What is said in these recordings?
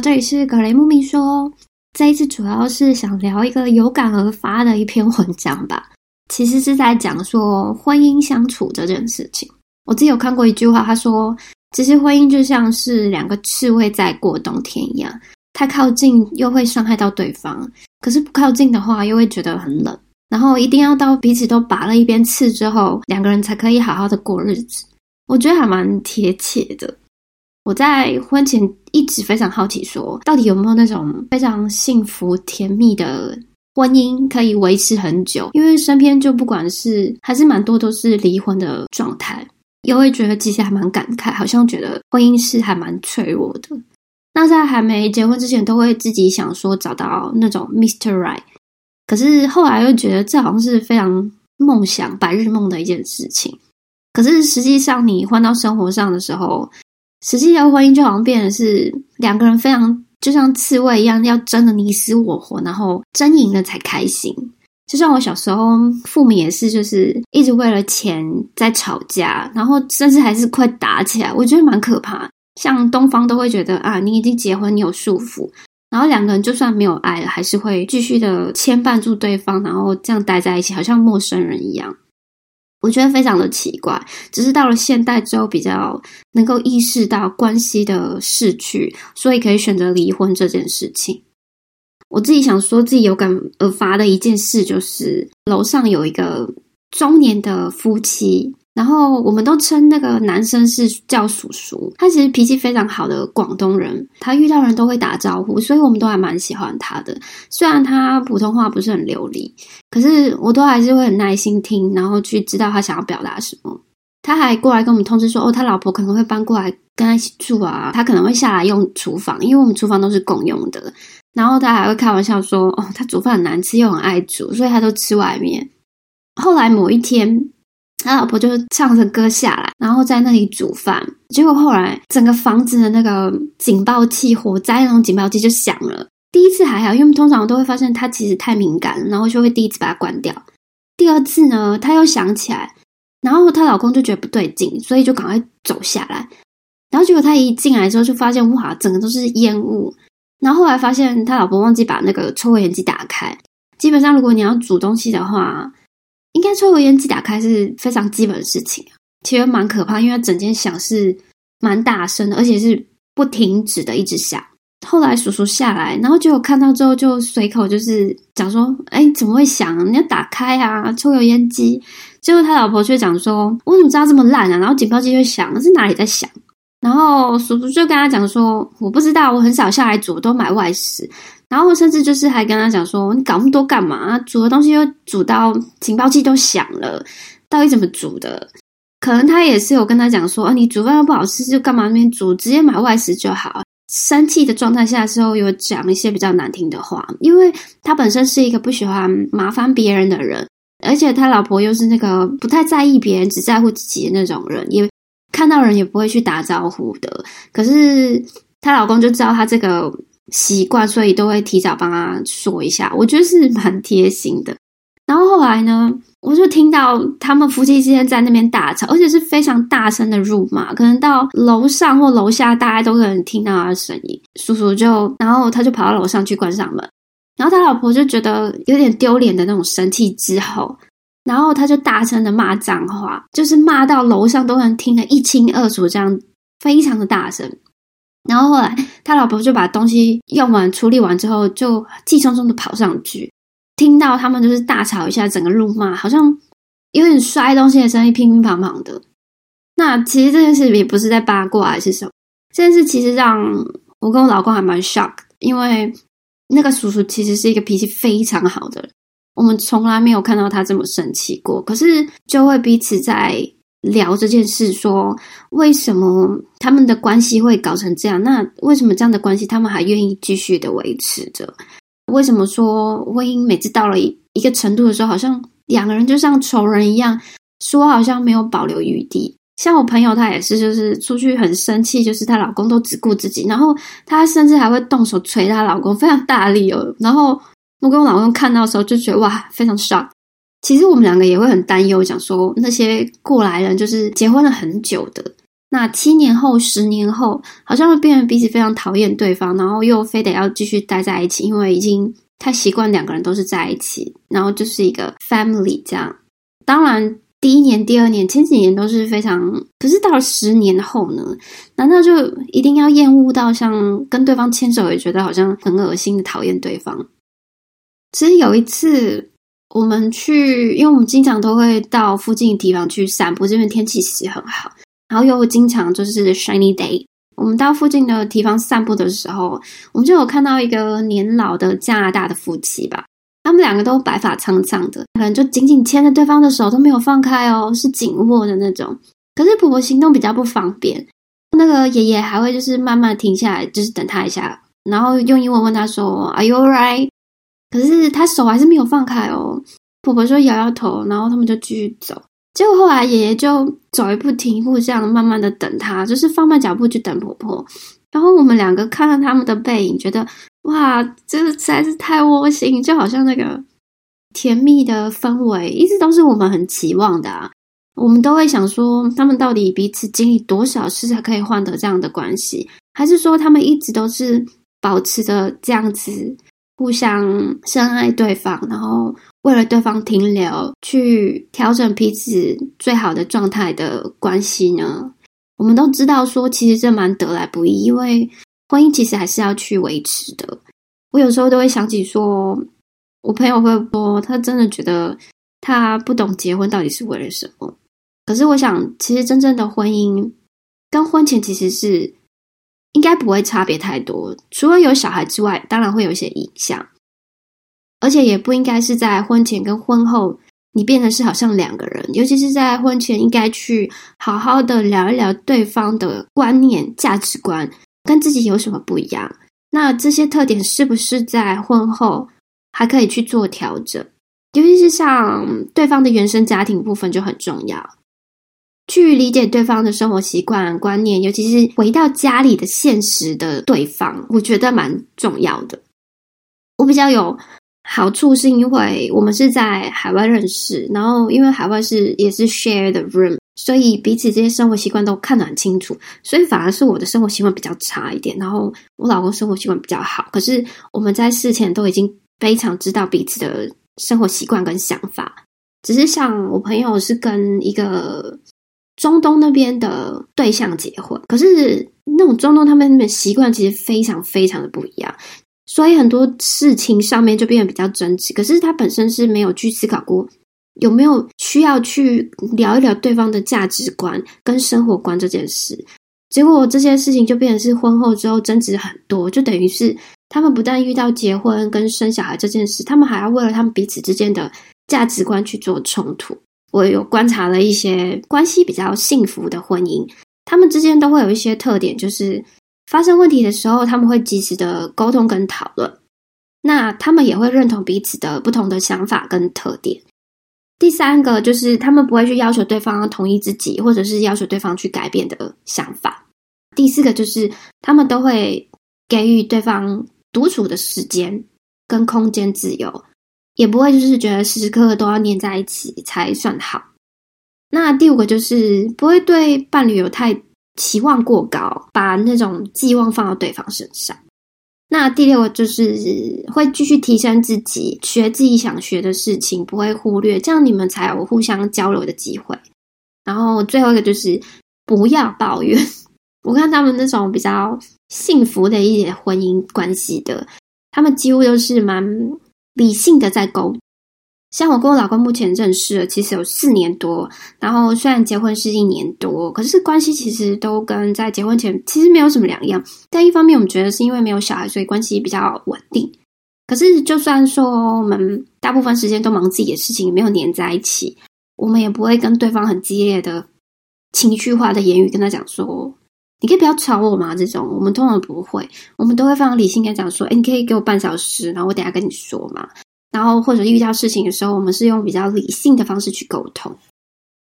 这里是格雷木咪说。这一次主要是想聊一个有感而发的一篇文章吧，其实是在讲说婚姻相处这件事情。我自己有看过一句话，他说：“其实婚姻就像是两个刺猬在过冬天一样，太靠近又会伤害到对方，可是不靠近的话又会觉得很冷。然后一定要到彼此都拔了一边刺之后，两个人才可以好好的过日子。”我觉得还蛮贴切的。我在婚前一直非常好奇，说到底有没有那种非常幸福甜蜜的婚姻可以维持很久？因为身边就不管是还是蛮多都是离婚的状态，也会觉得其实还蛮感慨，好像觉得婚姻是还蛮脆弱的。那在还没结婚之前，都会自己想说找到那种 Mister Right，可是后来又觉得这好像是非常梦想、白日梦的一件事情。可是实际上你换到生活上的时候，实际的婚姻就好像变得是两个人非常就像刺猬一样，要争得你死我活，然后争赢了才开心。就像我小时候，父母也是，就是一直为了钱在吵架，然后甚至还是快打起来。我觉得蛮可怕。像东方都会觉得啊，你已经结婚，你有束缚，然后两个人就算没有爱了，还是会继续的牵绊住对方，然后这样待在一起，好像陌生人一样。我觉得非常的奇怪，只是到了现代之后，比较能够意识到关系的逝去，所以可以选择离婚这件事情。我自己想说自己有感而发的一件事，就是楼上有一个中年的夫妻。然后我们都称那个男生是叫叔叔，他其实脾气非常好的广东人，他遇到人都会打招呼，所以我们都还蛮喜欢他的。虽然他普通话不是很流利，可是我都还是会很耐心听，然后去知道他想要表达什么。他还过来跟我们通知说，哦，他老婆可能会搬过来跟他一起住啊，他可能会下来用厨房，因为我们厨房都是共用的。然后他还会开玩笑说，哦，他煮饭很难吃又很爱煮，所以他都吃外面。后来某一天。他老婆就是唱着歌下来，然后在那里煮饭。结果后来整个房子的那个警报器、火灾那种警报器就响了。第一次还好，因为通常都会发现它其实太敏感，然后就会第一次把它关掉。第二次呢，他又响起来，然后她老公就觉得不对劲，所以就赶快走下来。然后结果他一进来之后，就发现哇，整个都是烟雾。然后后来发现他老婆忘记把那个抽油烟机打开。基本上，如果你要煮东西的话，抽油烟机打开是非常基本的事情，其实蛮可怕，因为整间响是蛮大声的，而且是不停止的一直响。后来叔叔下来，然后就看到之后就随口就是讲说：“哎，怎么会响？你要打开啊，抽油烟机。”结果他老婆却讲说：“我怎么知道这么烂啊？”然后警报器就响，是哪里在响？然后叔叔就跟他讲说：“我不知道，我很少下来煮，都买外食。”然后甚至就是还跟他讲说：“你搞那么多干嘛？煮的东西又煮到警报器都响了，到底怎么煮的？”可能他也是有跟他讲说：“啊，你煮饭又不好吃，就干嘛那边煮？直接买外食就好。”生气的状态下的时候，有讲一些比较难听的话，因为他本身是一个不喜欢麻烦别人的人，而且他老婆又是那个不太在意别人，只在乎自己的那种人，也看到人也不会去打招呼的。可是她老公就知道她这个。习惯，所以都会提早帮他说一下，我觉得是蛮贴心的。然后后来呢，我就听到他们夫妻之间在那边大吵，而且是非常大声的辱骂，可能到楼上或楼下，大家都可能听到他的声音。叔叔就，然后他就跑到楼上去关上门，然后他老婆就觉得有点丢脸的那种生气之后，然后他就大声的骂脏话，就是骂到楼上都能听得一清二楚，这样非常的大声。然后后来，他老婆就把东西用完、处理完之后，就气冲冲的跑上去，听到他们就是大吵一下，整个怒骂，好像有点摔东西的声音，乒乒乓乓的。那其实这件事也不是在八卦还是什么，这件事其实让我跟我老公还蛮 shock，因为那个叔叔其实是一个脾气非常好的人，我们从来没有看到他这么生气过，可是就会彼此在。聊这件事，说为什么他们的关系会搞成这样？那为什么这样的关系他们还愿意继续的维持着？为什么说婚姻每次到了一一个程度的时候，好像两个人就像仇人一样，说好像没有保留余地？像我朋友，她也是，就是出去很生气，就是她老公都只顾自己，然后她甚至还会动手捶她老公，非常大力哦。然后我跟我老公看到的时候，就觉得哇，非常傻。其实我们两个也会很担忧，讲说那些过来人就是结婚了很久的，那七年后、十年后，好像会变成彼此非常讨厌对方，然后又非得要继续待在一起，因为已经太习惯两个人都是在一起，然后就是一个 family 这样。当然，第一年、第二年、前几年都是非常，可是到了十年后呢？难道就一定要厌恶到像跟对方牵手也觉得好像很恶心的讨厌对方？其实有一次我们去，因为我们经常都会到附近的地方去散步，这边天气其实很好。然后又经常就是 shiny day，我们到附近的地方散步的时候，我们就有看到一个年老的加拿大的夫妻吧，他们两个都白发苍苍的，可能就紧紧牵着对方的手都没有放开哦，是紧握的那种。可是婆婆行动比较不方便，那个爷爷还会就是慢慢停下来，就是等他一下，然后用英文问他说 Are you alright？可是他手还是没有放开哦。婆婆说摇摇头，然后他们就继续走。结果后来爷爷就走一步停一步，这样慢慢的等他，就是放慢脚步去等婆婆。然后我们两个看到他们的背影，觉得哇，这个实在是太窝心，就好像那个甜蜜的氛围，一直都是我们很期望的。啊。我们都会想说，他们到底彼此经历多少事才可以换得这样的关系？还是说他们一直都是保持着这样子？互相深爱对方，然后为了对方停留，去调整彼此最好的状态的关系呢？我们都知道，说其实这蛮得来不易，因为婚姻其实还是要去维持的。我有时候都会想起，说我朋友会说，他真的觉得他不懂结婚到底是为了什么。可是我想，其实真正的婚姻跟婚前其实是。应该不会差别太多，除了有小孩之外，当然会有一些影响，而且也不应该是在婚前跟婚后，你变得是好像两个人，尤其是在婚前，应该去好好的聊一聊对方的观念、价值观跟自己有什么不一样，那这些特点是不是在婚后还可以去做调整？尤其是像对方的原生家庭部分就很重要。去理解对方的生活习惯、观念，尤其是回到家里的现实的对方，我觉得蛮重要的。我比较有好处，是因为我们是在海外认识，然后因为海外是也是 share 的 room，所以彼此这些生活习惯都看得很清楚。所以反而是我的生活习惯比较差一点，然后我老公生活习惯比较好。可是我们在事前都已经非常知道彼此的生活习惯跟想法。只是像我朋友是跟一个。中东那边的对象结婚，可是那种中东他们那边习惯其实非常非常的不一样，所以很多事情上面就变得比较争执。可是他本身是没有去思考过有没有需要去聊一聊对方的价值观跟生活观这件事，结果这些事情就变成是婚后之后争执很多，就等于是他们不但遇到结婚跟生小孩这件事，他们还要为了他们彼此之间的价值观去做冲突。我有观察了一些关系比较幸福的婚姻，他们之间都会有一些特点，就是发生问题的时候，他们会及时的沟通跟讨论。那他们也会认同彼此的不同的想法跟特点。第三个就是他们不会去要求对方同意自己，或者是要求对方去改变的想法。第四个就是他们都会给予对方独处的时间跟空间自由。也不会就是觉得时时刻刻都要黏在一起才算好。那第五个就是不会对伴侣有太期望过高，把那种寄望放到对方身上。那第六个就是会继续提升自己，学自己想学的事情，不会忽略，这样你们才有互相交流的机会。然后最后一个就是不要抱怨。我看他们那种比较幸福的一些婚姻关系的，他们几乎都是蛮。理性的在沟，像我跟我老公目前认识了，其实有四年多。然后虽然结婚是一年多，可是关系其实都跟在结婚前其实没有什么两样。但一方面，我们觉得是因为没有小孩，所以关系比较稳定。可是就算说我们大部分时间都忙自己的事情，没有黏在一起，我们也不会跟对方很激烈的情绪化的言语跟他讲说。你可以不要吵我吗？这种我们通常不会，我们都会非常理性跟讲说，哎，你可以给我半小时，然后我等下跟你说嘛。然后或者遇到事情的时候，我们是用比较理性的方式去沟通。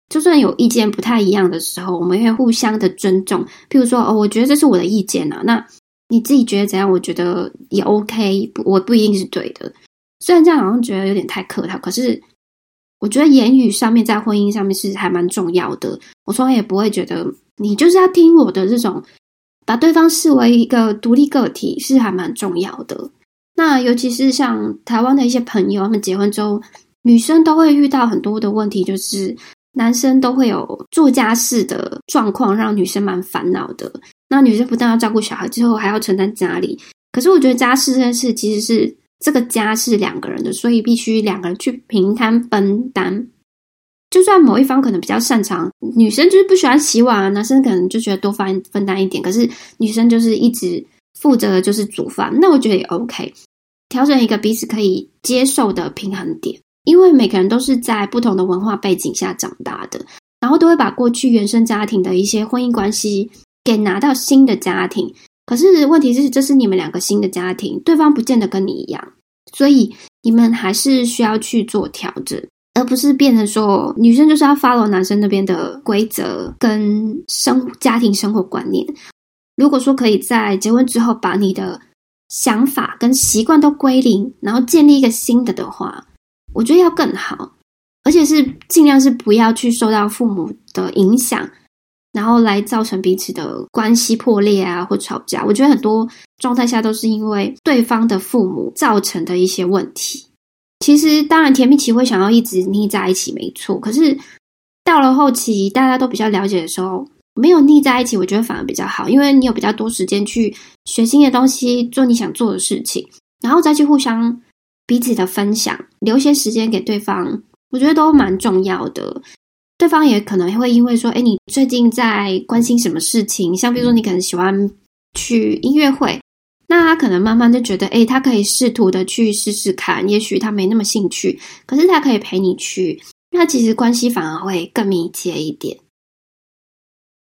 就算有意见不太一样的时候，我们会互相的尊重。譬如说，哦，我觉得这是我的意见啊，那你自己觉得怎样？我觉得也 OK，不我不一定是对的。虽然这样好像觉得有点太客套，可是。我觉得言语上面在婚姻上面是还蛮重要的。我从来也不会觉得你就是要听我的这种，把对方视为一个独立个体是还蛮重要的。那尤其是像台湾的一些朋友，他们结婚之后，女生都会遇到很多的问题，就是男生都会有做家事的状况，让女生蛮烦恼的。那女生不但要照顾小孩，之后还要承担家里。可是我觉得家事这件事其实是这个家是两个人的，所以必须两个人去平摊分担。就算某一方可能比较擅长，女生就是不喜欢洗碗啊，男生可能就觉得多分分担一点。可是女生就是一直负责的就是煮饭，那我觉得也 OK。调整一个彼此可以接受的平衡点，因为每个人都是在不同的文化背景下长大的，然后都会把过去原生家庭的一些婚姻关系给拿到新的家庭。可是问题是，这是你们两个新的家庭，对方不见得跟你一样，所以你们还是需要去做调整，而不是变成说女生就是要 follow 男生那边的规则跟生家庭生活观念。如果说可以在结婚之后把你的想法跟习惯都归零，然后建立一个新的的话，我觉得要更好，而且是尽量是不要去受到父母的影响。然后来造成彼此的关系破裂啊，或吵架。我觉得很多状态下都是因为对方的父母造成的一些问题。其实，当然甜蜜期会想要一直腻在一起，没错。可是到了后期，大家都比较了解的时候，没有腻在一起，我觉得反而比较好，因为你有比较多时间去学新的东西，做你想做的事情，然后再去互相彼此的分享，留些时间给对方，我觉得都蛮重要的。对方也可能会因为说，哎，你最近在关心什么事情？像比如说，你可能喜欢去音乐会，那他可能慢慢就觉得，哎，他可以试图的去试试看。也许他没那么兴趣，可是他可以陪你去，那其实关系反而会更密切一点。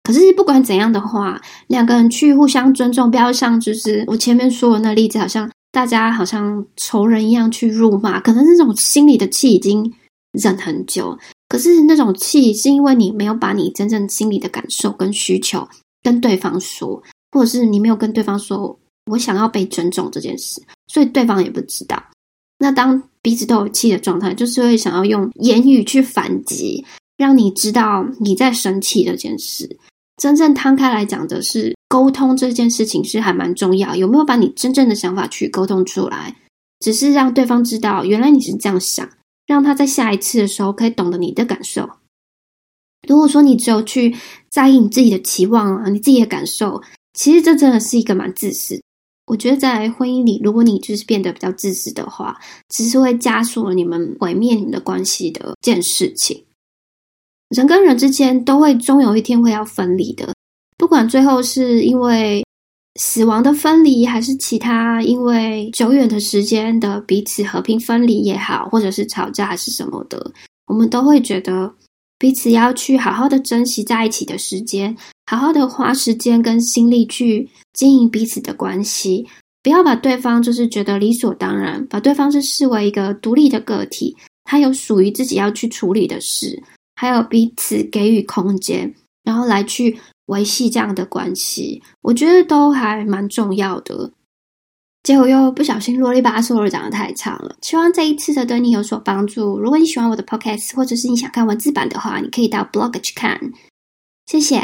可是不管怎样的话，两个人去互相尊重，不要像就是我前面说的那例子，好像大家好像仇人一样去辱骂，可能那种心里的气已经忍很久。可是那种气，是因为你没有把你真正心里的感受跟需求跟对方说，或者是你没有跟对方说我想要被尊重这件事，所以对方也不知道。那当彼此都有气的状态，就是会想要用言语去反击，让你知道你在生气这件事。真正摊开来讲的是沟通这件事情是还蛮重要，有没有把你真正的想法去沟通出来？只是让对方知道，原来你是这样想。让他在下一次的时候可以懂得你的感受。如果说你只有去在意你自己的期望啊，你自己的感受，其实这真的是一个蛮自私。我觉得在婚姻里，如果你就是变得比较自私的话，只是会加速了你们毁灭你们的关系的一件事情。人跟人之间都会终有一天会要分离的，不管最后是因为。死亡的分离，还是其他因为久远的时间的彼此和平分离也好，或者是吵架还是什么的，我们都会觉得彼此要去好好的珍惜在一起的时间，好好的花时间跟心力去经营彼此的关系，不要把对方就是觉得理所当然，把对方是视为一个独立的个体，他有属于自己要去处理的事，还有彼此给予空间，然后来去。维系这样的关系，我觉得都还蛮重要的。结果又不小心啰里吧嗦的讲的太长了，希望这一次的对你有所帮助。如果你喜欢我的 podcast，或者是你想看文字版的话，你可以到 blog 去看。谢谢。